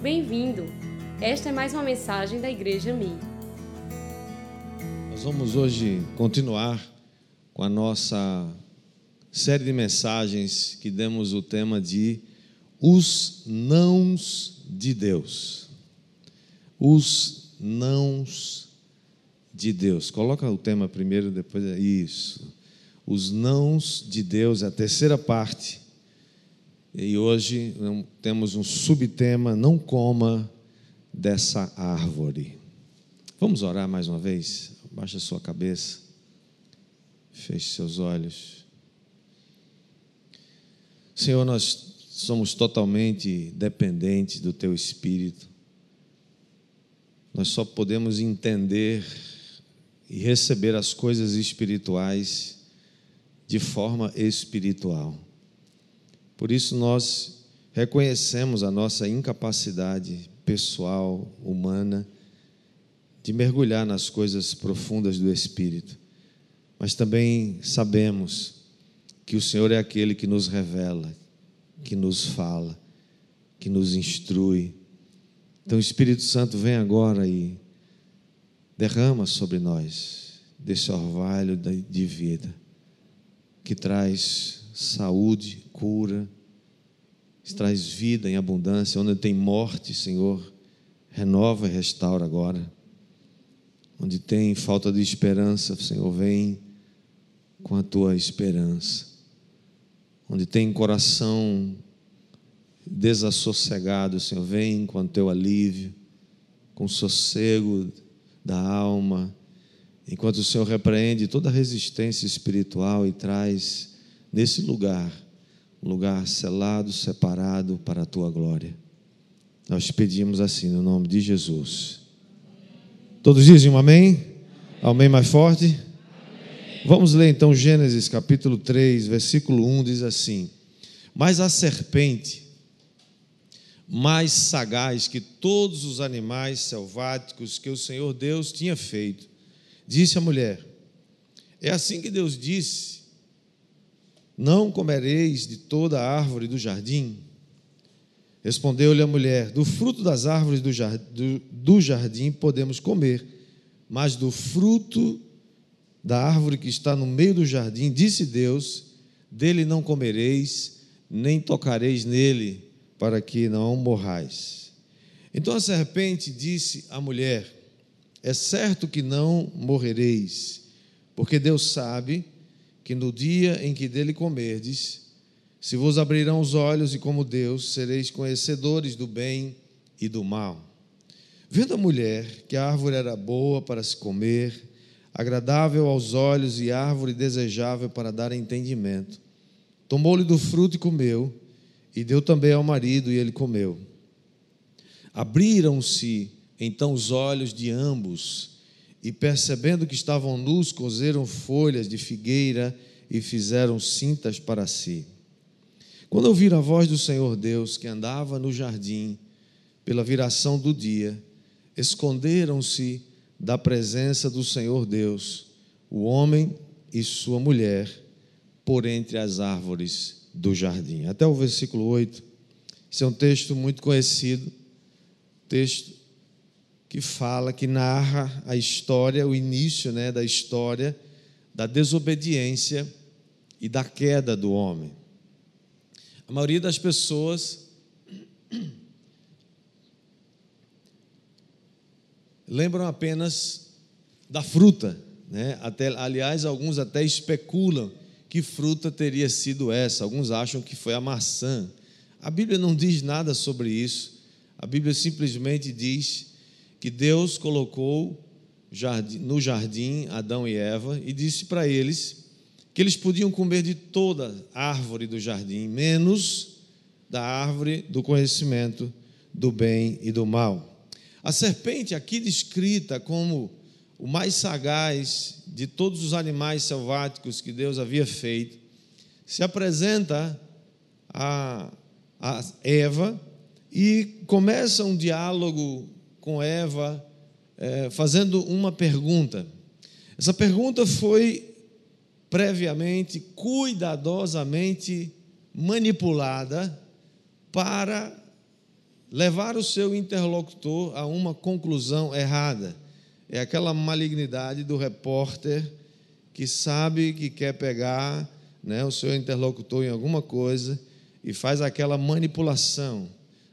Bem-vindo! Esta é mais uma mensagem da Igreja Mi. Nós vamos hoje continuar com a nossa série de mensagens que demos o tema de Os Nãos de Deus. Os Nãos de Deus. Coloca o tema primeiro, depois é isso. Os Nãos de Deus, a terceira parte e hoje temos um subtema: não coma dessa árvore. Vamos orar mais uma vez? Baixa sua cabeça, feche seus olhos. Senhor, nós somos totalmente dependentes do Teu Espírito. Nós só podemos entender e receber as coisas espirituais de forma espiritual. Por isso nós reconhecemos a nossa incapacidade pessoal, humana, de mergulhar nas coisas profundas do Espírito. Mas também sabemos que o Senhor é aquele que nos revela, que nos fala, que nos instrui. Então, o Espírito Santo vem agora e derrama sobre nós desse orvalho de vida que traz saúde, cura, traz vida em abundância. Onde tem morte, Senhor, renova e restaura agora. Onde tem falta de esperança, Senhor, vem com a tua esperança. Onde tem coração desassossegado, Senhor, vem com o teu alívio, com o sossego da alma, enquanto o Senhor repreende toda resistência espiritual e traz nesse lugar, um lugar selado, separado para a tua glória. Nós pedimos assim no nome de Jesus. Todos dizem um amém? Amém, mais forte? Vamos ler então Gênesis capítulo 3, versículo 1 diz assim: Mas a serpente, mais sagaz que todos os animais selváticos que o Senhor Deus tinha feito, disse à mulher: É assim que Deus disse não comereis de toda a árvore do jardim? Respondeu-lhe a mulher: Do fruto das árvores do jardim, do jardim podemos comer, mas do fruto da árvore que está no meio do jardim, disse Deus: Dele não comereis, nem tocareis nele, para que não morrais. Então a serpente disse à mulher: É certo que não morrereis, porque Deus sabe que no dia em que dele comerdes, se vos abrirão os olhos e como Deus sereis conhecedores do bem e do mal. Vendo a mulher que a árvore era boa para se comer, agradável aos olhos e árvore desejável para dar entendimento, tomou-lhe do fruto e comeu, e deu também ao marido, e ele comeu. Abriram-se então os olhos de ambos, e percebendo que estavam nus, cozeram folhas de figueira e fizeram cintas para si. Quando ouviram a voz do Senhor Deus que andava no jardim pela viração do dia, esconderam-se da presença do Senhor Deus, o homem e sua mulher, por entre as árvores do jardim. Até o versículo 8. Esse é um texto muito conhecido, texto que fala, que narra a história, o início né, da história da desobediência e da queda do homem. A maioria das pessoas lembram apenas da fruta, né? Até, aliás, alguns até especulam que fruta teria sido essa. Alguns acham que foi a maçã. A Bíblia não diz nada sobre isso. A Bíblia simplesmente diz que Deus colocou no jardim Adão e Eva e disse para eles que eles podiam comer de toda árvore do jardim, menos da árvore do conhecimento do bem e do mal. A serpente, aqui descrita como o mais sagaz de todos os animais selváticos que Deus havia feito, se apresenta a, a Eva e começa um diálogo com Eva é, fazendo uma pergunta. Essa pergunta foi previamente, cuidadosamente manipulada para levar o seu interlocutor a uma conclusão errada. É aquela malignidade do repórter que sabe que quer pegar né, o seu interlocutor em alguma coisa e faz aquela manipulação,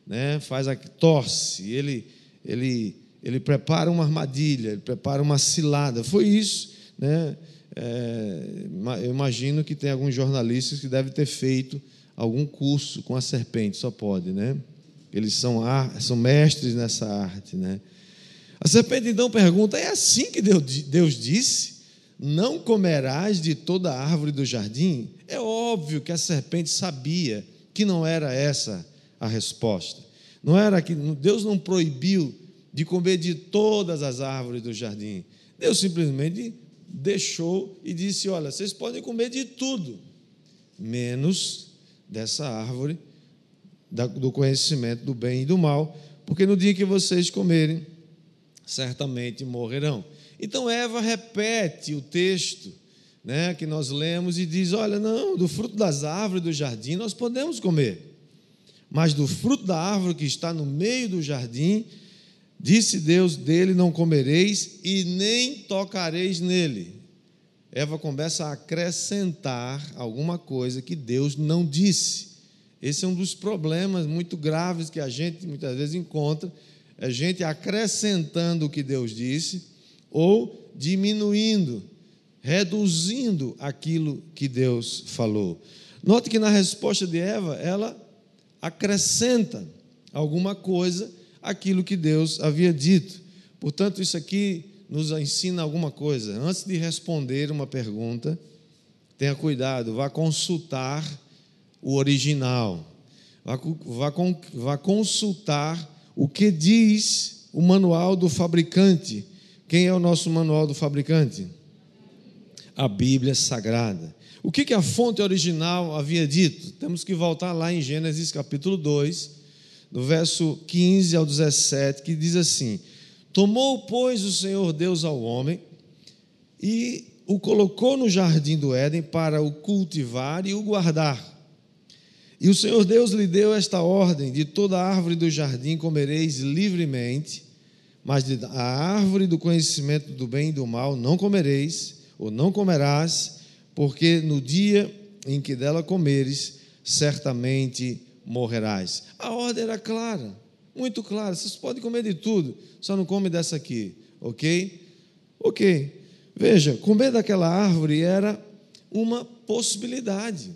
né, faz a torce, ele, ele, ele prepara uma armadilha, ele prepara uma cilada. Foi isso, né? É, eu imagino que tem alguns jornalistas que devem ter feito algum curso com a serpente, só pode, né? Eles são, são mestres nessa arte, né? A serpente então pergunta: é assim que Deus disse? Não comerás de toda a árvore do jardim? É óbvio que a serpente sabia que não era essa a resposta. Não era que Deus não proibiu de comer de todas as árvores do jardim. Deus simplesmente deixou e disse: Olha, vocês podem comer de tudo, menos dessa árvore do conhecimento do bem e do mal, porque no dia que vocês comerem, certamente morrerão. Então Eva repete o texto né, que nós lemos e diz: Olha, não, do fruto das árvores do jardim nós podemos comer, mas do fruto da árvore que está no meio do jardim, disse Deus: dele não comereis e nem tocareis nele. Eva começa a acrescentar alguma coisa que Deus não disse. Esse é um dos problemas muito graves que a gente muitas vezes encontra, é gente acrescentando o que Deus disse ou diminuindo, reduzindo aquilo que Deus falou. Note que na resposta de Eva, ela acrescenta alguma coisa àquilo que Deus havia dito. Portanto, isso aqui nos ensina alguma coisa. Antes de responder uma pergunta, tenha cuidado, vá consultar o original, vá, vá, vá consultar o que diz o manual do fabricante. Quem é o nosso manual do fabricante? A Bíblia Sagrada. O que, que a fonte original havia dito? Temos que voltar lá em Gênesis capítulo 2, no verso 15 ao 17, que diz assim: Tomou, pois, o Senhor Deus ao homem e o colocou no jardim do Éden para o cultivar e o guardar. E o Senhor Deus lhe deu esta ordem: de toda árvore do jardim comereis livremente, mas da árvore do conhecimento do bem e do mal não comereis, ou não comerás, porque no dia em que dela comeres, certamente morrerás. A ordem era clara muito claro. Vocês podem comer de tudo, só não come dessa aqui, ok? Ok. Veja, comer daquela árvore era uma possibilidade.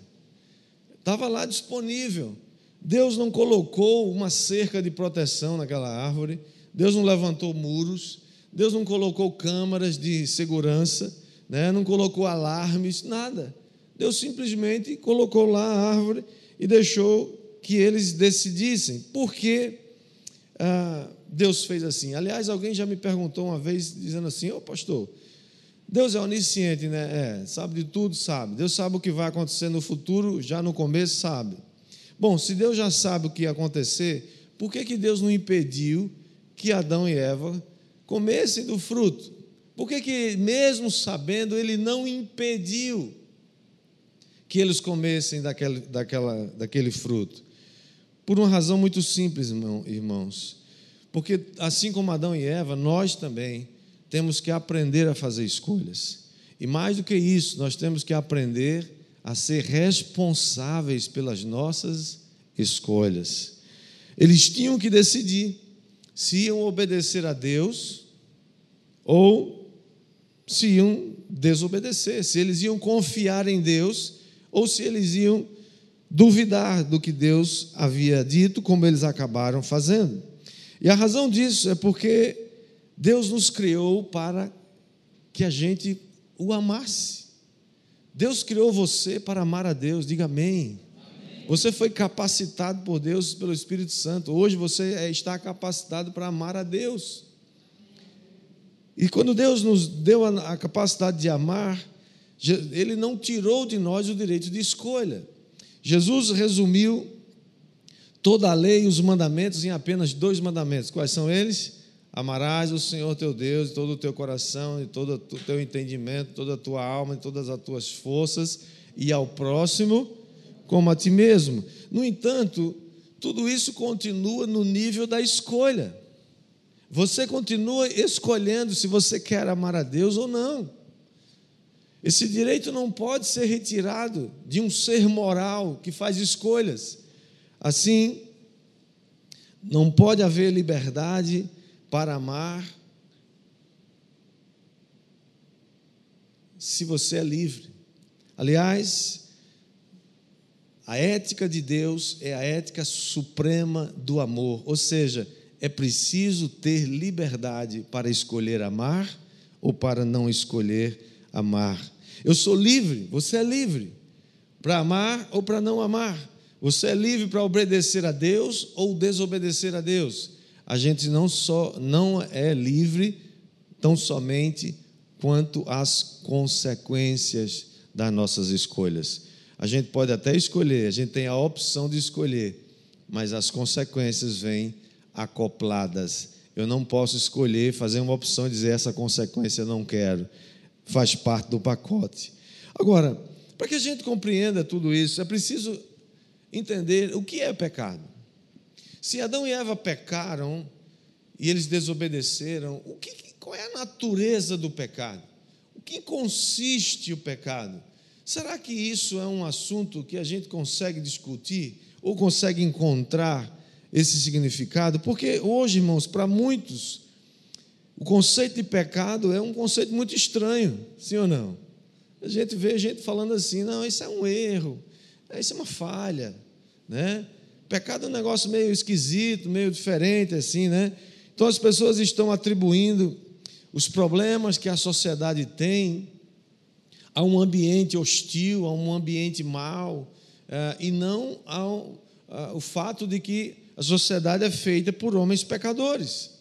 Estava lá disponível. Deus não colocou uma cerca de proteção naquela árvore. Deus não levantou muros. Deus não colocou câmaras de segurança. Né? Não colocou alarmes, nada. Deus simplesmente colocou lá a árvore e deixou que eles decidissem. Por quê? ah, Deus fez assim. Aliás, alguém já me perguntou uma vez, dizendo assim: Ô oh, pastor, Deus é onisciente, né? É, sabe de tudo, sabe. Deus sabe o que vai acontecer no futuro, já no começo sabe. Bom, se Deus já sabe o que ia acontecer, por que, que Deus não impediu que Adão e Eva comessem do fruto? Por que, que, mesmo sabendo, ele não impediu que eles comessem daquele, daquela, daquele fruto? Por uma razão muito simples, irmãos. Porque assim como Adão e Eva, nós também temos que aprender a fazer escolhas. E mais do que isso, nós temos que aprender a ser responsáveis pelas nossas escolhas. Eles tinham que decidir se iam obedecer a Deus ou se iam desobedecer, se eles iam confiar em Deus ou se eles iam duvidar do que Deus havia dito, como eles acabaram fazendo. E a razão disso é porque Deus nos criou para que a gente o amasse. Deus criou você para amar a Deus, diga amém. amém. Você foi capacitado por Deus, pelo Espírito Santo. Hoje você é, está capacitado para amar a Deus. E quando Deus nos deu a capacidade de amar, Ele não tirou de nós o direito de escolha. Jesus resumiu toda a lei e os mandamentos em apenas dois mandamentos. Quais são eles? Amarás o Senhor teu Deus de todo o teu coração, de todo o teu entendimento, toda a tua alma, de todas as tuas forças, e ao próximo como a ti mesmo. No entanto, tudo isso continua no nível da escolha. Você continua escolhendo se você quer amar a Deus ou não. Esse direito não pode ser retirado de um ser moral que faz escolhas. Assim, não pode haver liberdade para amar se você é livre. Aliás, a ética de Deus é a ética suprema do amor, ou seja, é preciso ter liberdade para escolher amar ou para não escolher amar. Eu sou livre, você é livre para amar ou para não amar. Você é livre para obedecer a Deus ou desobedecer a Deus. A gente não só não é livre tão somente quanto às consequências das nossas escolhas. A gente pode até escolher, a gente tem a opção de escolher, mas as consequências vêm acopladas. Eu não posso escolher, fazer uma opção e dizer essa consequência eu não quero. Faz parte do pacote. Agora, para que a gente compreenda tudo isso, é preciso entender o que é pecado. Se Adão e Eva pecaram e eles desobedeceram, o que, qual é a natureza do pecado? O que consiste o pecado? Será que isso é um assunto que a gente consegue discutir ou consegue encontrar esse significado, porque hoje, irmãos, para muitos, o conceito de pecado é um conceito muito estranho, sim ou não? A gente vê gente falando assim, não, isso é um erro, isso é uma falha, né? Pecado é um negócio meio esquisito, meio diferente, assim, né? Então as pessoas estão atribuindo os problemas que a sociedade tem a um ambiente hostil, a um ambiente mau, eh, e não ao, ao fato de que a sociedade é feita por homens pecadores.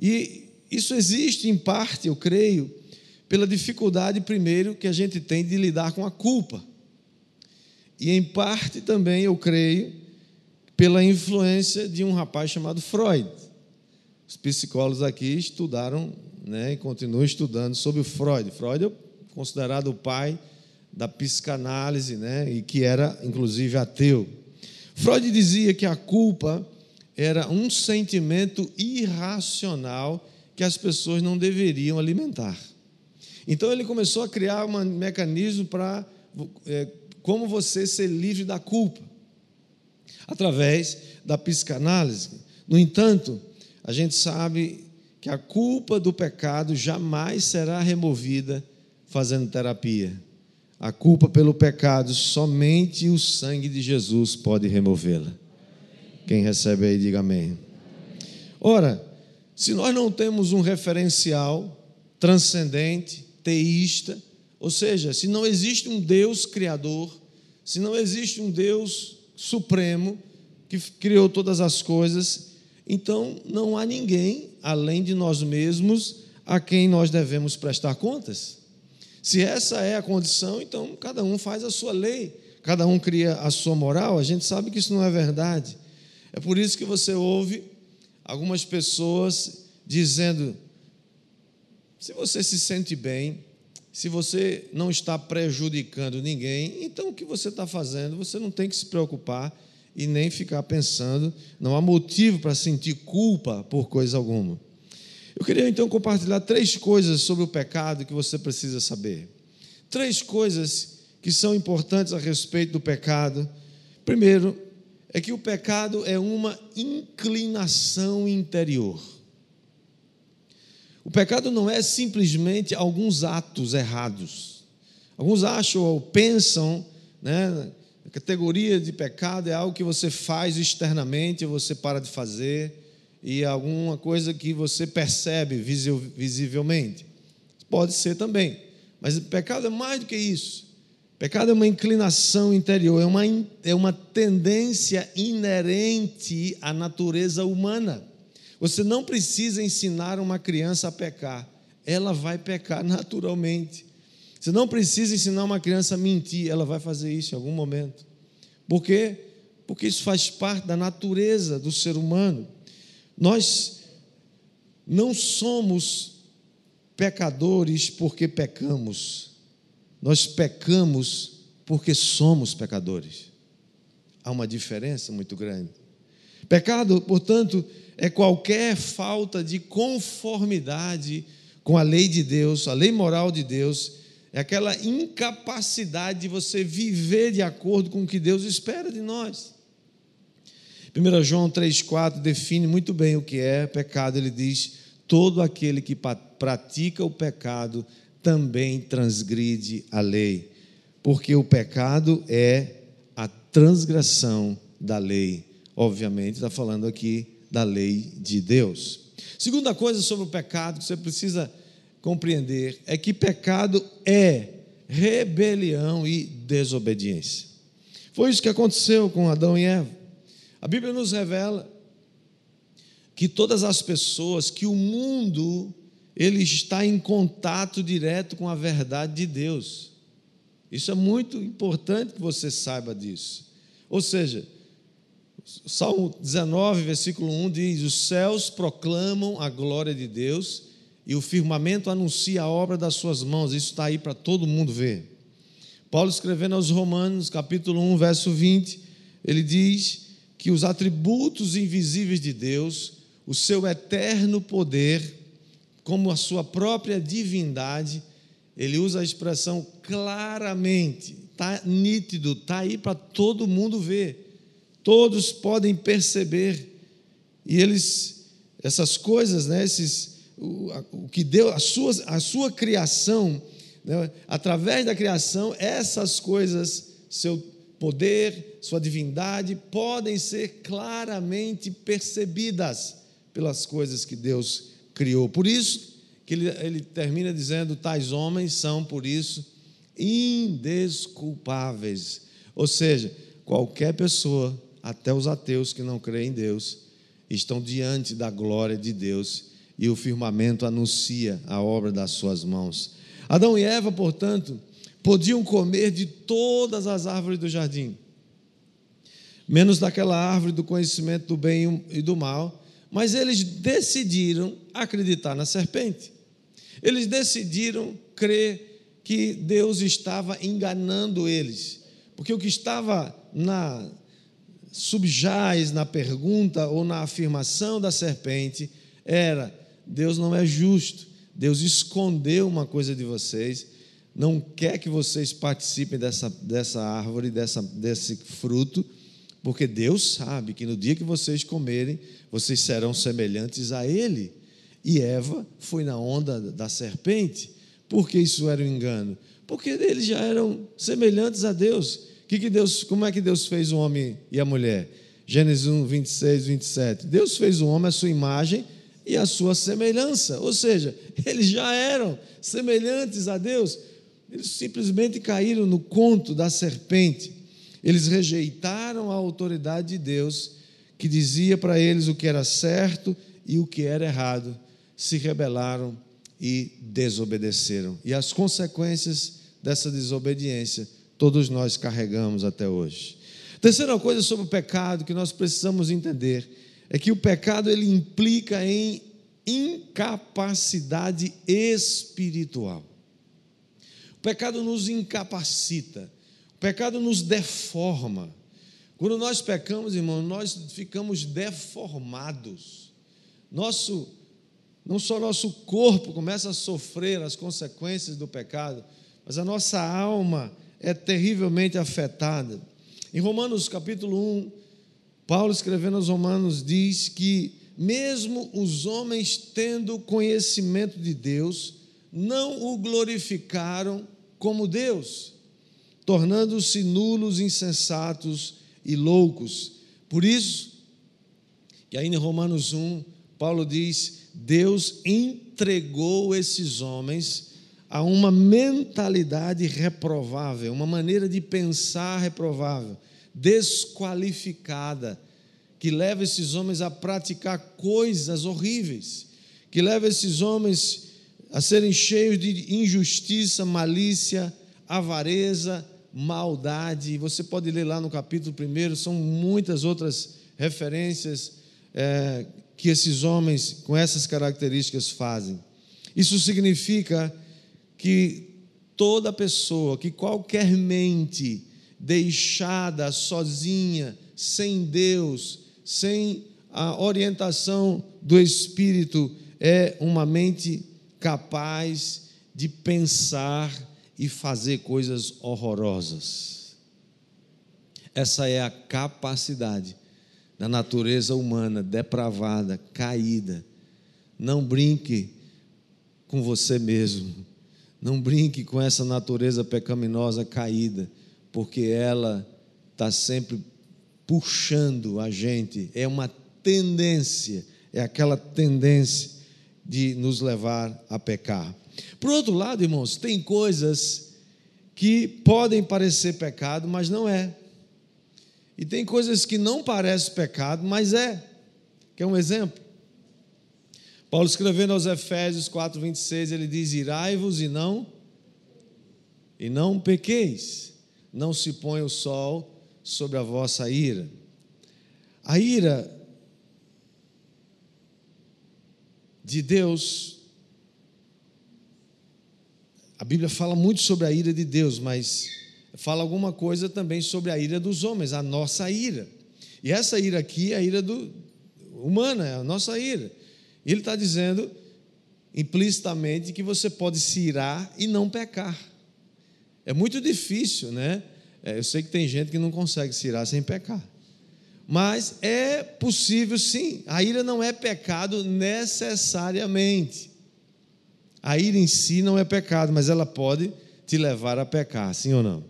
E isso existe em parte, eu creio, pela dificuldade, primeiro, que a gente tem de lidar com a culpa. E em parte também, eu creio, pela influência de um rapaz chamado Freud. Os psicólogos aqui estudaram né, e continuam estudando sobre o Freud. Freud é considerado o pai da psicanálise, né, e que era, inclusive, ateu. Freud dizia que a culpa era um sentimento irracional que as pessoas não deveriam alimentar. Então ele começou a criar um mecanismo para é, como você ser livre da culpa, através da psicanálise. No entanto, a gente sabe que a culpa do pecado jamais será removida fazendo terapia. A culpa pelo pecado, somente o sangue de Jesus pode removê-la. Quem recebe aí, diga amém. Ora, se nós não temos um referencial transcendente, teísta, ou seja, se não existe um Deus criador, se não existe um Deus supremo que criou todas as coisas, então não há ninguém além de nós mesmos a quem nós devemos prestar contas. Se essa é a condição, então cada um faz a sua lei, cada um cria a sua moral. A gente sabe que isso não é verdade. É por isso que você ouve algumas pessoas dizendo: se você se sente bem, se você não está prejudicando ninguém, então o que você está fazendo, você não tem que se preocupar e nem ficar pensando, não há motivo para sentir culpa por coisa alguma. Eu queria então compartilhar três coisas sobre o pecado que você precisa saber. Três coisas que são importantes a respeito do pecado. Primeiro, é que o pecado é uma inclinação interior. O pecado não é simplesmente alguns atos errados. Alguns acham ou pensam, né, a categoria de pecado é algo que você faz externamente, você para de fazer, e alguma coisa que você percebe visivelmente. Pode ser também, mas o pecado é mais do que isso. Pecado é uma inclinação interior, é uma, é uma tendência inerente à natureza humana. Você não precisa ensinar uma criança a pecar, ela vai pecar naturalmente. Você não precisa ensinar uma criança a mentir, ela vai fazer isso em algum momento. Por quê? Porque isso faz parte da natureza do ser humano. Nós não somos pecadores porque pecamos. Nós pecamos porque somos pecadores. Há uma diferença muito grande. Pecado, portanto, é qualquer falta de conformidade com a lei de Deus, a lei moral de Deus, é aquela incapacidade de você viver de acordo com o que Deus espera de nós. 1 João 3,4 define muito bem o que é pecado. Ele diz: todo aquele que pratica o pecado também transgride a lei, porque o pecado é a transgressão da lei. Obviamente, está falando aqui da lei de Deus. Segunda coisa sobre o pecado que você precisa compreender é que pecado é rebelião e desobediência. Foi isso que aconteceu com Adão e Eva. A Bíblia nos revela que todas as pessoas, que o mundo, ele está em contato direto com a verdade de Deus. Isso é muito importante que você saiba disso. Ou seja, Salmo 19, versículo 1 diz: Os céus proclamam a glória de Deus e o firmamento anuncia a obra das suas mãos. Isso está aí para todo mundo ver. Paulo escrevendo aos Romanos, capítulo 1, verso 20, ele diz que os atributos invisíveis de Deus, o seu eterno poder, como a sua própria divindade, ele usa a expressão claramente, está nítido, está aí para todo mundo ver. Todos podem perceber. E eles, essas coisas, né, esses, o, o que deu, a sua, a sua criação, né? através da criação, essas coisas, seu poder, sua divindade, podem ser claramente percebidas pelas coisas que Deus criou. Por isso que ele, ele termina dizendo: tais homens são, por isso, indesculpáveis. Ou seja, qualquer pessoa, até os ateus que não creem em Deus, estão diante da glória de Deus e o firmamento anuncia a obra das suas mãos. Adão e Eva, portanto, podiam comer de todas as árvores do jardim, menos daquela árvore do conhecimento do bem e do mal, mas eles decidiram acreditar na serpente. Eles decidiram crer que Deus estava enganando eles, porque o que estava na subjaz na pergunta ou na afirmação da serpente era Deus não é justo. Deus escondeu uma coisa de vocês, não quer que vocês participem dessa, dessa árvore, dessa, desse fruto, porque Deus sabe que no dia que vocês comerem, vocês serão semelhantes a Ele. E Eva foi na onda da serpente. Por que isso era um engano? Porque eles já eram semelhantes a Deus. Que que Deus como é que Deus fez o homem e a mulher? Gênesis 1, 26, 27. Deus fez o homem à sua imagem e a sua semelhança. Ou seja, eles já eram semelhantes a Deus, eles simplesmente caíram no conto da serpente. Eles rejeitaram a autoridade de Deus, que dizia para eles o que era certo e o que era errado, se rebelaram e desobedeceram. E as consequências dessa desobediência todos nós carregamos até hoje. Terceira coisa sobre o pecado que nós precisamos entender é que o pecado ele implica em incapacidade espiritual. O pecado nos incapacita, pecado nos deforma. Quando nós pecamos, irmão, nós ficamos deformados. Nosso, não só nosso corpo começa a sofrer as consequências do pecado, mas a nossa alma é terrivelmente afetada. Em Romanos capítulo 1, Paulo, escrevendo aos Romanos, diz que, mesmo os homens tendo conhecimento de Deus, não o glorificaram como Deus, tornando-se nulos, insensatos e loucos. Por isso, que aí em Romanos 1, Paulo diz: Deus entregou esses homens a uma mentalidade reprovável, uma maneira de pensar reprovável desqualificada, que leva esses homens a praticar coisas horríveis, que leva esses homens a serem cheios de injustiça, malícia, avareza, maldade. Você pode ler lá no capítulo 1, são muitas outras referências é, que esses homens com essas características fazem. Isso significa que toda pessoa, que qualquer mente deixada sozinha, sem Deus, sem a orientação do Espírito, é uma mente capaz de pensar e fazer coisas horrorosas. Essa é a capacidade da natureza humana depravada, caída. Não brinque com você mesmo. Não brinque com essa natureza pecaminosa caída, porque ela está sempre puxando a gente. É uma tendência, é aquela tendência de nos levar a pecar. Por outro lado, irmãos, tem coisas que podem parecer pecado, mas não é. E tem coisas que não parecem pecado, mas é. Quer um exemplo? Paulo escrevendo aos Efésios 4, 26, ele diz: Irai-vos e não, e não pequeis, não se põe o sol sobre a vossa ira. A ira de Deus, a Bíblia fala muito sobre a ira de Deus, mas fala alguma coisa também sobre a ira dos homens, a nossa ira. E essa ira aqui é a ira do, humana, é a nossa ira. Ele está dizendo implicitamente que você pode se irar e não pecar. É muito difícil, né? É, eu sei que tem gente que não consegue se irar sem pecar. Mas é possível sim. A ira não é pecado necessariamente. A ira em si não é pecado, mas ela pode te levar a pecar, sim ou não?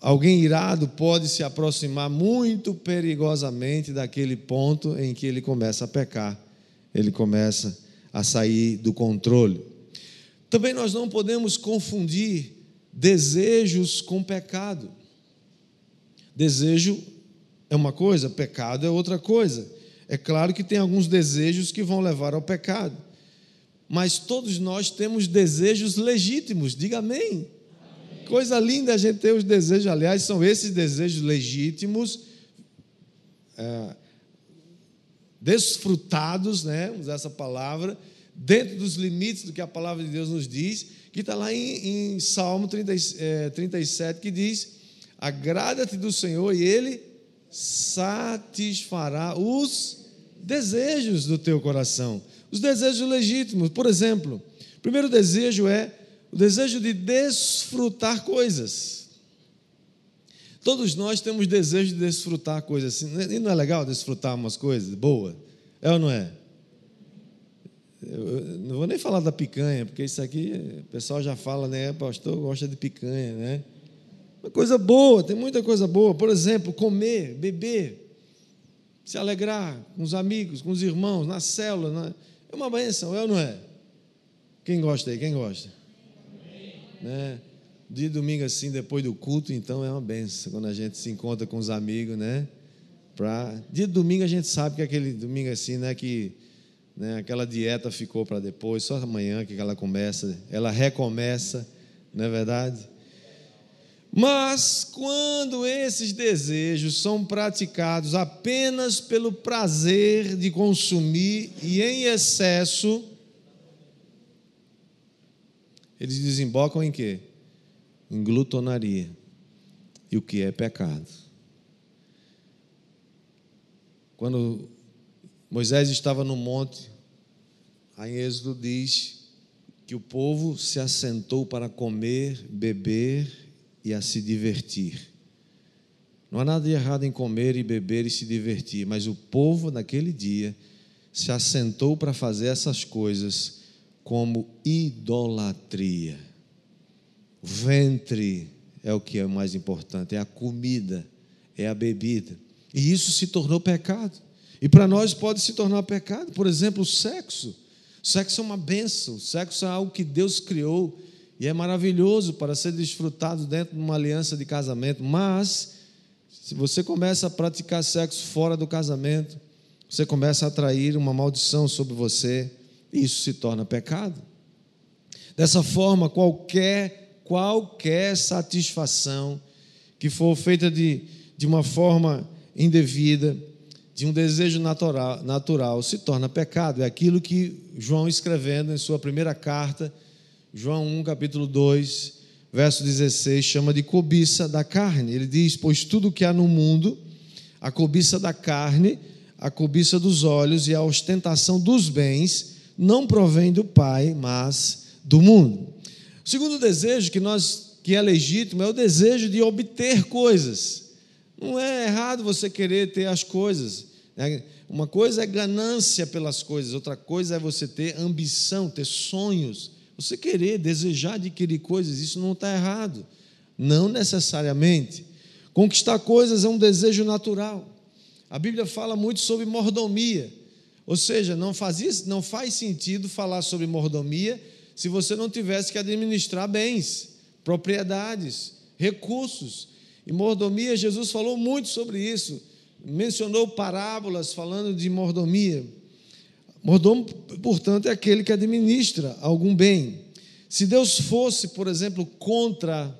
Alguém irado pode se aproximar muito perigosamente daquele ponto em que ele começa a pecar ele começa a sair do controle. Também nós não podemos confundir desejos com pecado. Desejo é uma coisa, pecado é outra coisa. É claro que tem alguns desejos que vão levar ao pecado, mas todos nós temos desejos legítimos, diga amém. amém. Coisa linda a gente ter os desejos, aliás, são esses desejos legítimos. É, desfrutados, né, usar essa palavra, dentro dos limites do que a palavra de Deus nos diz, que está lá em, em Salmo 30, é, 37, que diz: Agrada-te do Senhor e Ele satisfará os desejos do teu coração, os desejos legítimos. Por exemplo, o primeiro desejo é o desejo de desfrutar coisas. Todos nós temos desejo de desfrutar coisas assim. E não é legal desfrutar umas coisas boas? É ou não é? Eu não vou nem falar da picanha, porque isso aqui o pessoal já fala, né? Pastor gosta de picanha, né? Coisa boa, tem muita coisa boa. Por exemplo, comer, beber, se alegrar com os amigos, com os irmãos, na célula. Na... É uma benção, é ou não é? Quem gosta aí? Quem gosta? Né? De domingo assim, depois do culto, então é uma benção quando a gente se encontra com os amigos, né? Pra... Dia de domingo a gente sabe que é aquele domingo assim, né? Que né, aquela dieta ficou para depois, só amanhã que ela começa, ela recomeça, não é verdade? Mas quando esses desejos são praticados apenas pelo prazer de consumir e em excesso, eles desembocam em quê? em glutonaria. E o que é pecado? Quando Moisés estava no monte, aí Êxodo diz que o povo se assentou para comer, beber e a se divertir. Não há nada de errado em comer e beber e se divertir, mas o povo naquele dia se assentou para fazer essas coisas como idolatria ventre é o que é mais importante, é a comida, é a bebida. E isso se tornou pecado. E para nós pode se tornar pecado. Por exemplo, o sexo. O sexo é uma benção, o sexo é algo que Deus criou e é maravilhoso para ser desfrutado dentro de uma aliança de casamento. Mas, se você começa a praticar sexo fora do casamento, você começa a atrair uma maldição sobre você e isso se torna pecado. Dessa forma, qualquer qualquer satisfação que for feita de, de uma forma indevida, de um desejo natural, natural, se torna pecado. É aquilo que João escrevendo em sua primeira carta, João 1, capítulo 2, verso 16, chama de cobiça da carne. Ele diz: Pois tudo que há no mundo, a cobiça da carne, a cobiça dos olhos e a ostentação dos bens não provém do Pai, mas do mundo. O segundo desejo que nós que é legítimo é o desejo de obter coisas. Não é errado você querer ter as coisas. Né? Uma coisa é ganância pelas coisas, outra coisa é você ter ambição, ter sonhos. Você querer, desejar adquirir coisas, isso não está errado. Não necessariamente. Conquistar coisas é um desejo natural. A Bíblia fala muito sobre mordomia. Ou seja, não faz, não faz sentido falar sobre mordomia se você não tivesse que administrar bens, propriedades, recursos. E mordomia, Jesus falou muito sobre isso. Mencionou parábolas falando de mordomia. Mordomo, portanto, é aquele que administra algum bem. Se Deus fosse, por exemplo, contra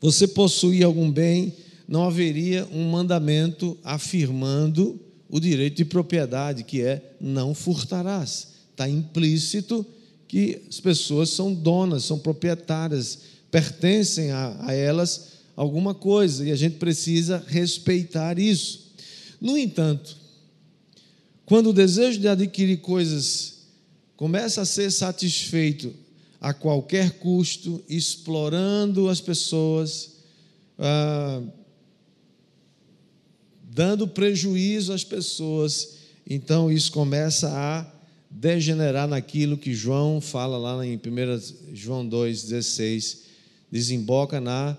você possuir algum bem, não haveria um mandamento afirmando o direito de propriedade, que é não furtarás. Está implícito que as pessoas são donas, são proprietárias, pertencem a, a elas alguma coisa e a gente precisa respeitar isso. No entanto, quando o desejo de adquirir coisas começa a ser satisfeito a qualquer custo, explorando as pessoas, ah, dando prejuízo às pessoas, então isso começa a degenerar naquilo que João fala lá em 1 João 2,16, desemboca na,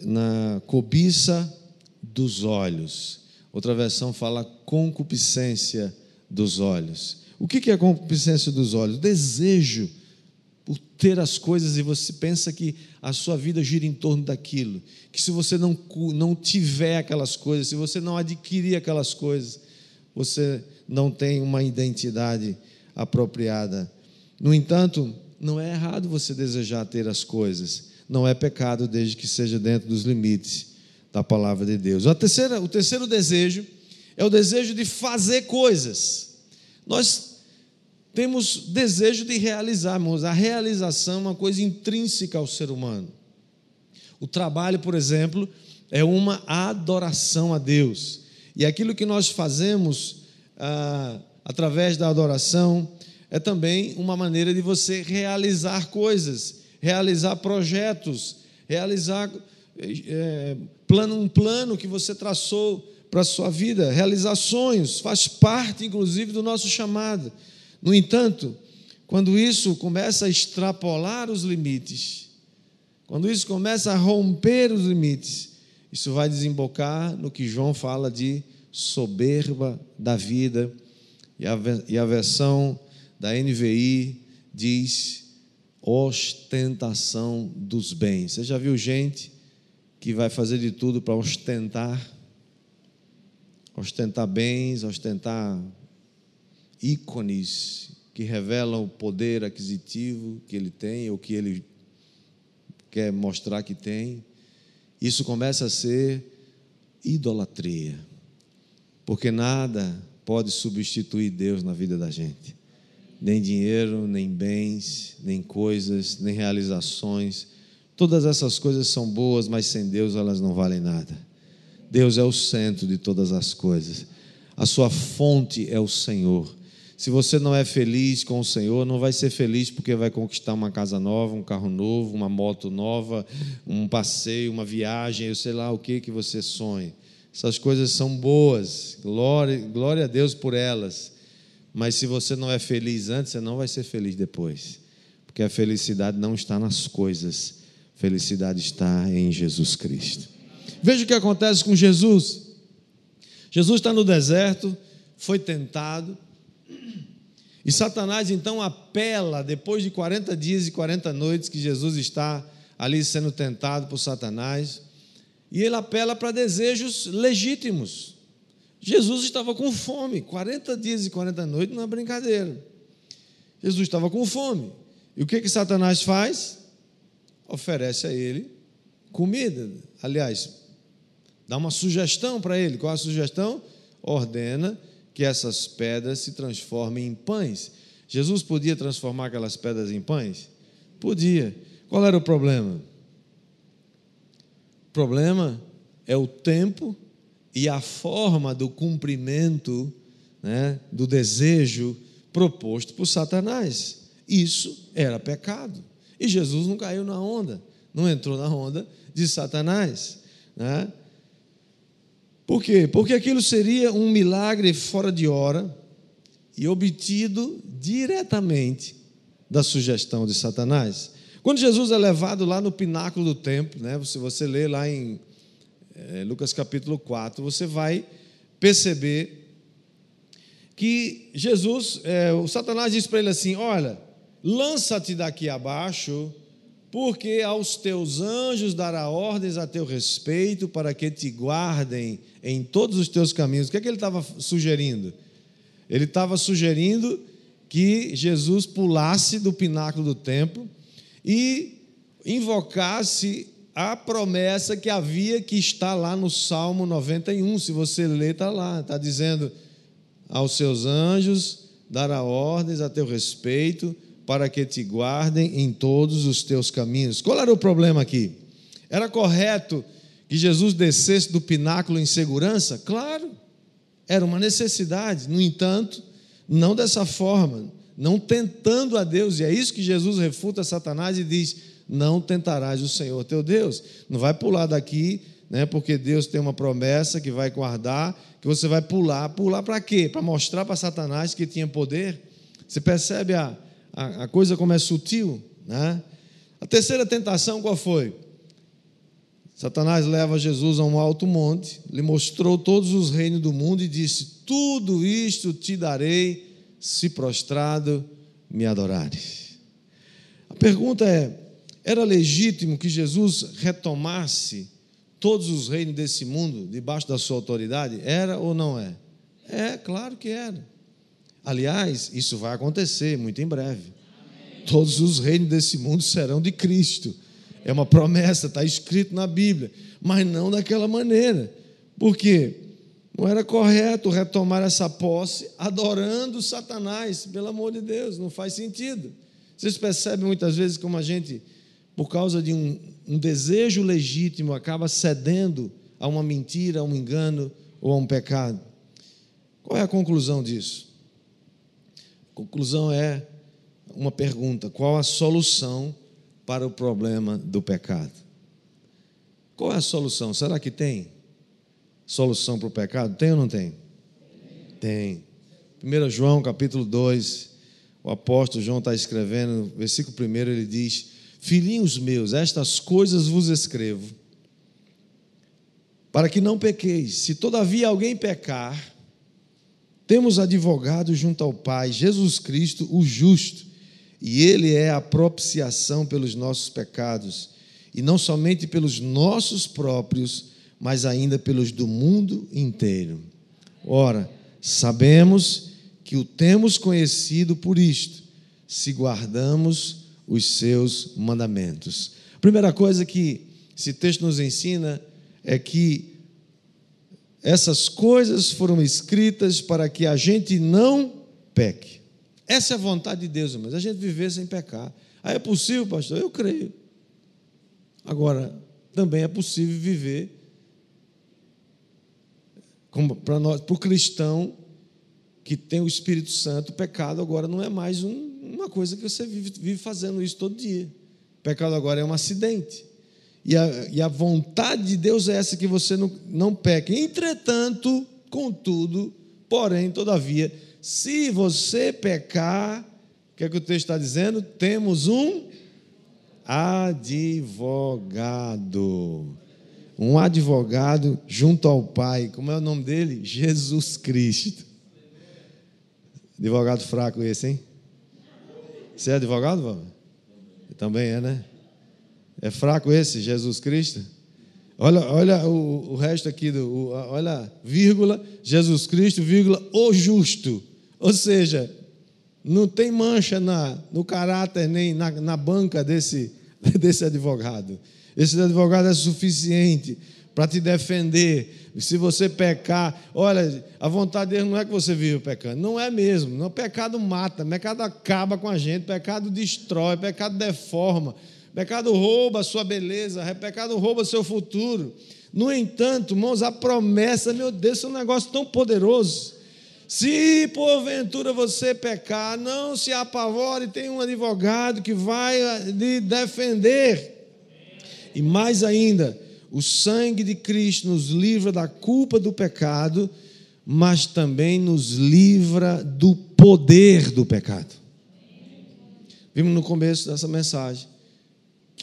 na cobiça dos olhos. Outra versão fala concupiscência dos olhos. O que é concupiscência dos olhos? Desejo por ter as coisas e você pensa que a sua vida gira em torno daquilo, que se você não, não tiver aquelas coisas, se você não adquirir aquelas coisas, você não tem uma identidade apropriada. No entanto, não é errado você desejar ter as coisas, não é pecado desde que seja dentro dos limites da palavra de Deus. Terceira, o terceiro desejo é o desejo de fazer coisas. Nós temos desejo de realizar, irmãos. A realização é uma coisa intrínseca ao ser humano. O trabalho, por exemplo, é uma adoração a Deus. E aquilo que nós fazemos ah, através da adoração é também uma maneira de você realizar coisas, realizar projetos, realizar é, plano, um plano que você traçou para a sua vida, realizar sonhos, faz parte, inclusive, do nosso chamado. No entanto, quando isso começa a extrapolar os limites, quando isso começa a romper os limites, isso vai desembocar no que João fala de soberba da vida, e a, e a versão da NVI diz ostentação dos bens. Você já viu gente que vai fazer de tudo para ostentar? Ostentar bens, ostentar ícones que revelam o poder aquisitivo que ele tem ou que ele quer mostrar que tem. Isso começa a ser idolatria, porque nada pode substituir Deus na vida da gente. Nem dinheiro, nem bens, nem coisas, nem realizações. Todas essas coisas são boas, mas sem Deus elas não valem nada. Deus é o centro de todas as coisas. A sua fonte é o Senhor. Se você não é feliz com o Senhor, não vai ser feliz porque vai conquistar uma casa nova, um carro novo, uma moto nova, um passeio, uma viagem, eu sei lá o que que você sonha. Essas coisas são boas, glória, glória a Deus por elas. Mas se você não é feliz antes, você não vai ser feliz depois. Porque a felicidade não está nas coisas, felicidade está em Jesus Cristo. Veja o que acontece com Jesus. Jesus está no deserto, foi tentado, e Satanás então apela, depois de 40 dias e 40 noites que Jesus está ali sendo tentado por Satanás, e ele apela para desejos legítimos. Jesus estava com fome, 40 dias e 40 noites não é brincadeira. Jesus estava com fome. E o que que Satanás faz? Oferece a ele comida. Aliás, dá uma sugestão para ele. Qual a sugestão? Ordena que essas pedras se transformem em pães. Jesus podia transformar aquelas pedras em pães? Podia. Qual era o problema? O problema é o tempo e a forma do cumprimento né, do desejo proposto por Satanás. Isso era pecado. E Jesus não caiu na onda, não entrou na onda de Satanás. Né? Por quê? Porque aquilo seria um milagre fora de hora e obtido diretamente da sugestão de Satanás. Quando Jesus é levado lá no pináculo do templo, né, se você ler lá em é, Lucas capítulo 4, você vai perceber que Jesus, é, o Satanás diz para ele assim: Olha, lança-te daqui abaixo, porque aos teus anjos dará ordens a teu respeito para que te guardem em todos os teus caminhos. O que é que ele estava sugerindo? Ele estava sugerindo que Jesus pulasse do pináculo do templo e invocasse a promessa que havia, que está lá no Salmo 91. Se você ler, está lá, está dizendo: aos seus anjos dará ordens a teu respeito, para que te guardem em todos os teus caminhos. Qual era o problema aqui? Era correto que Jesus descesse do pináculo em segurança? Claro, era uma necessidade. No entanto, não dessa forma, não tentando a Deus, e é isso que Jesus refuta Satanás e diz: Não tentarás o Senhor teu Deus. Não vai pular daqui, né, porque Deus tem uma promessa que vai guardar, que você vai pular. Pular para quê? Para mostrar para Satanás que tinha poder. Você percebe a, a, a coisa como é sutil? Né? A terceira tentação qual foi? Satanás leva Jesus a um alto monte, lhe mostrou todos os reinos do mundo e disse: Tudo isto te darei se prostrado me adorares. A pergunta é: era legítimo que Jesus retomasse todos os reinos desse mundo debaixo da sua autoridade? Era ou não é? É, claro que era. Aliás, isso vai acontecer muito em breve. Todos os reinos desse mundo serão de Cristo. É uma promessa, está escrito na Bíblia, mas não daquela maneira. Por quê? Não era correto retomar essa posse adorando Satanás, pelo amor de Deus, não faz sentido. Vocês percebem muitas vezes como a gente, por causa de um, um desejo legítimo, acaba cedendo a uma mentira, a um engano ou a um pecado. Qual é a conclusão disso? Conclusão é uma pergunta: qual a solução para o problema do pecado. Qual é a solução? Será que tem solução para o pecado? Tem ou não tem? Tem. 1 João capítulo 2, o apóstolo João está escrevendo, versículo 1 ele diz: Filhinhos meus, estas coisas vos escrevo, para que não pequeis. Se todavia alguém pecar, temos advogado junto ao Pai, Jesus Cristo, o justo e Ele é a propiciação pelos nossos pecados, e não somente pelos nossos próprios, mas ainda pelos do mundo inteiro. Ora, sabemos que o temos conhecido por isto, se guardamos os seus mandamentos. A primeira coisa que esse texto nos ensina é que essas coisas foram escritas para que a gente não peque. Essa é a vontade de Deus, mas a gente viver sem pecar. Aí é possível, pastor? Eu creio. Agora, também é possível viver para para o cristão que tem o Espírito Santo, o pecado agora não é mais um, uma coisa que você vive, vive, fazendo isso todo dia. O pecado agora é um acidente. E a, e a vontade de Deus é essa que você não, não peque. Entretanto, contudo, porém, todavia, se você pecar, o que é que o texto está dizendo? Temos um advogado. Um advogado junto ao Pai. Como é o nome dele? Jesus Cristo. Advogado fraco esse, hein? Você é advogado, Val? Também é, né? É fraco esse, Jesus Cristo? Olha, olha o, o resto aqui, do, o, olha, vírgula, Jesus Cristo, vírgula, o justo. Ou seja, não tem mancha na, no caráter nem na, na banca desse, desse advogado. Esse advogado é suficiente para te defender. Se você pecar, olha, a vontade dele não é que você vive pecando, não é mesmo. Não, pecado mata, pecado acaba com a gente, pecado destrói, pecado deforma, pecado rouba a sua beleza, pecado rouba seu futuro. No entanto, irmãos, a promessa, meu Deus, é um negócio tão poderoso. Se porventura você pecar, não se apavore, tem um advogado que vai lhe defender. E mais ainda, o sangue de Cristo nos livra da culpa do pecado, mas também nos livra do poder do pecado. Vimos no começo dessa mensagem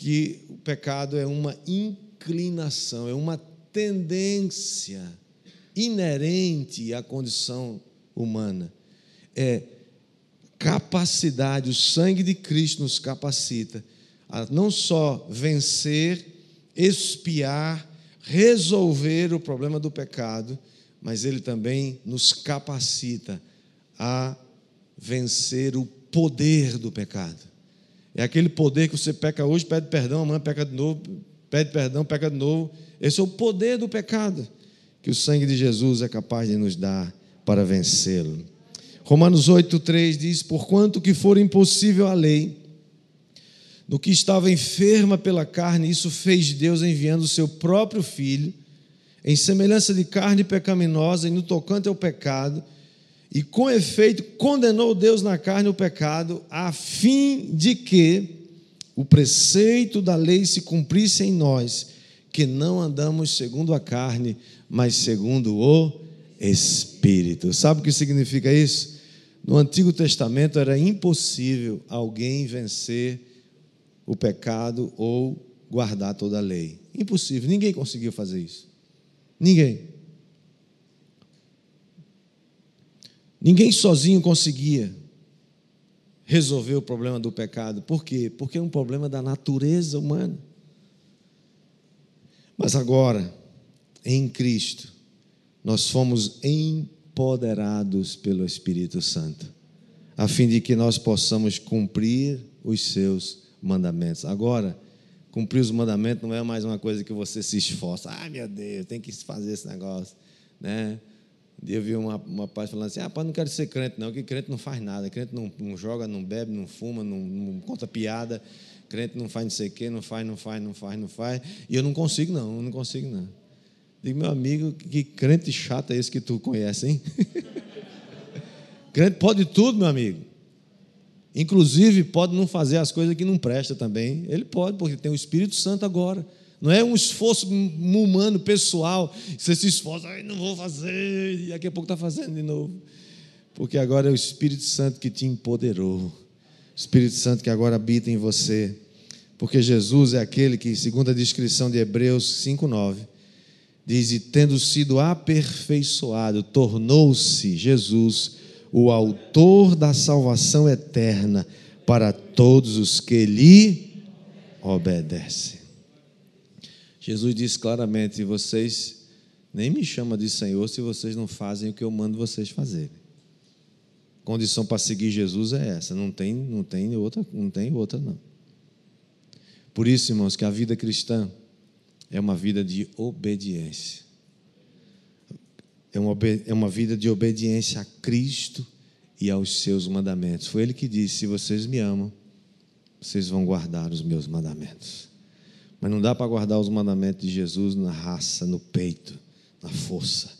que o pecado é uma inclinação, é uma tendência inerente à condição humana. É capacidade, o sangue de Cristo nos capacita a não só vencer, espiar, resolver o problema do pecado, mas ele também nos capacita a vencer o poder do pecado. É aquele poder que você peca hoje, pede perdão, amanhã peca de novo, pede perdão, peca de novo. Esse é o poder do pecado que o sangue de Jesus é capaz de nos dar para vencê-lo. Romanos 8,3 diz: Porquanto que for impossível a lei, no que estava enferma pela carne, isso fez Deus enviando o seu próprio filho, em semelhança de carne pecaminosa, e no tocante ao pecado, e com efeito condenou Deus na carne o pecado, a fim de que o preceito da lei se cumprisse em nós, que não andamos segundo a carne, mas segundo o Espírito. Sabe o que significa isso? No Antigo Testamento era impossível alguém vencer o pecado ou guardar toda a lei. Impossível, ninguém conseguiu fazer isso. Ninguém. Ninguém sozinho conseguia resolver o problema do pecado. Por quê? Porque é um problema da natureza humana. Mas agora, em Cristo, nós fomos empoderados pelo Espírito Santo, a fim de que nós possamos cumprir os seus mandamentos. Agora, cumprir os mandamentos não é mais uma coisa que você se esforça. Ai, meu Deus, tem que fazer esse negócio, né? Eu vi uma, uma parte falando assim: ah, pai, não quero ser crente, não, que crente não faz nada, crente não, não joga, não bebe, não fuma, não, não, conta piada, crente não faz não sei o quê, não faz, não faz, não faz, não faz. E eu não consigo, não, eu não consigo, não. Digo, meu amigo, que crente chato é esse que tu conhece, hein? crente pode tudo, meu amigo. Inclusive, pode não fazer as coisas que não presta também. Ele pode, porque tem o Espírito Santo agora. Não é um esforço humano, pessoal. Você se esforça, não vou fazer, e daqui a pouco está fazendo de novo. Porque agora é o Espírito Santo que te empoderou. O Espírito Santo que agora habita em você. Porque Jesus é aquele que, segundo a descrição de Hebreus 5,9, Diz: E tendo sido aperfeiçoado, tornou-se Jesus o autor da salvação eterna para todos os que lhe obedecem. Jesus disse claramente: Vocês nem me chamam de Senhor se vocês não fazem o que eu mando vocês fazerem. Condição para seguir Jesus é essa, não tem, não tem outra, não tem outra não. Por isso, irmãos, que a vida cristã é uma vida de obediência. É uma, é uma vida de obediência a Cristo e aos seus mandamentos. Foi Ele que disse: Se vocês me amam, vocês vão guardar os meus mandamentos. Mas não dá para guardar os mandamentos de Jesus na raça, no peito, na força.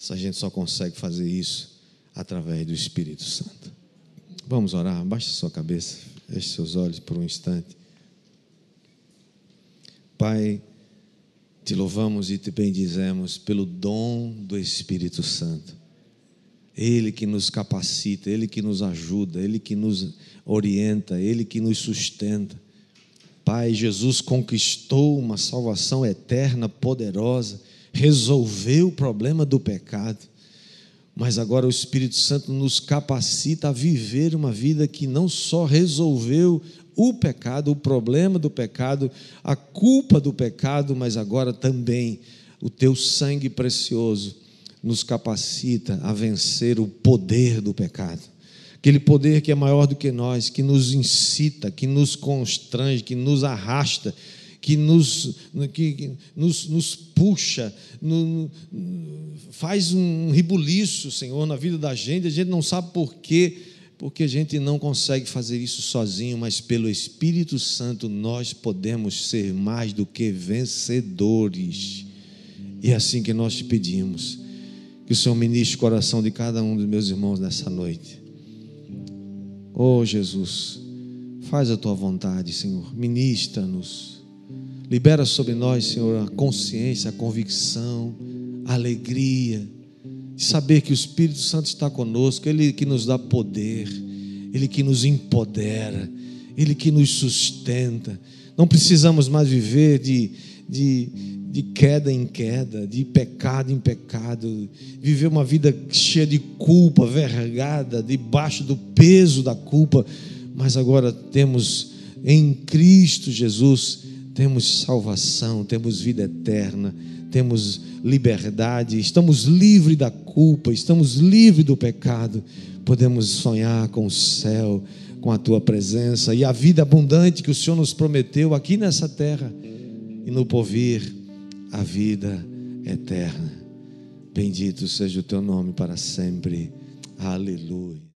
Essa gente só consegue fazer isso através do Espírito Santo. Vamos orar, abaixe sua cabeça, feche seus olhos por um instante. Pai, te louvamos e te bendizemos pelo dom do Espírito Santo. Ele que nos capacita, Ele que nos ajuda, Ele que nos orienta, Ele que nos sustenta. Pai, Jesus conquistou uma salvação eterna, poderosa, resolveu o problema do pecado, mas agora o Espírito Santo nos capacita a viver uma vida que não só resolveu o pecado, o problema do pecado, a culpa do pecado, mas agora também o teu sangue precioso nos capacita a vencer o poder do pecado. Aquele poder que é maior do que nós, que nos incita, que nos constrange, que nos arrasta, que nos, que, que nos, nos puxa, no, faz um ribuliço, Senhor, na vida da gente, a gente não sabe por quê porque a gente não consegue fazer isso sozinho, mas pelo Espírito Santo nós podemos ser mais do que vencedores. E é assim que nós te pedimos. Que o Senhor ministre o coração de cada um dos meus irmãos nessa noite. Oh Jesus, faz a tua vontade, Senhor. Ministra-nos. Libera sobre nós, Senhor, a consciência, a convicção, a alegria de saber que o Espírito Santo está conosco, Ele que nos dá poder, Ele que nos empodera, Ele que nos sustenta. Não precisamos mais viver de, de, de queda em queda, de pecado em pecado, viver uma vida cheia de culpa, vergada, debaixo do peso da culpa, mas agora temos em Cristo Jesus, temos salvação, temos vida eterna, temos liberdade, estamos livres da culpa, estamos livres do pecado, podemos sonhar com o céu, com a tua presença e a vida abundante que o Senhor nos prometeu aqui nessa terra e no porvir, a vida eterna. Bendito seja o teu nome para sempre. Aleluia.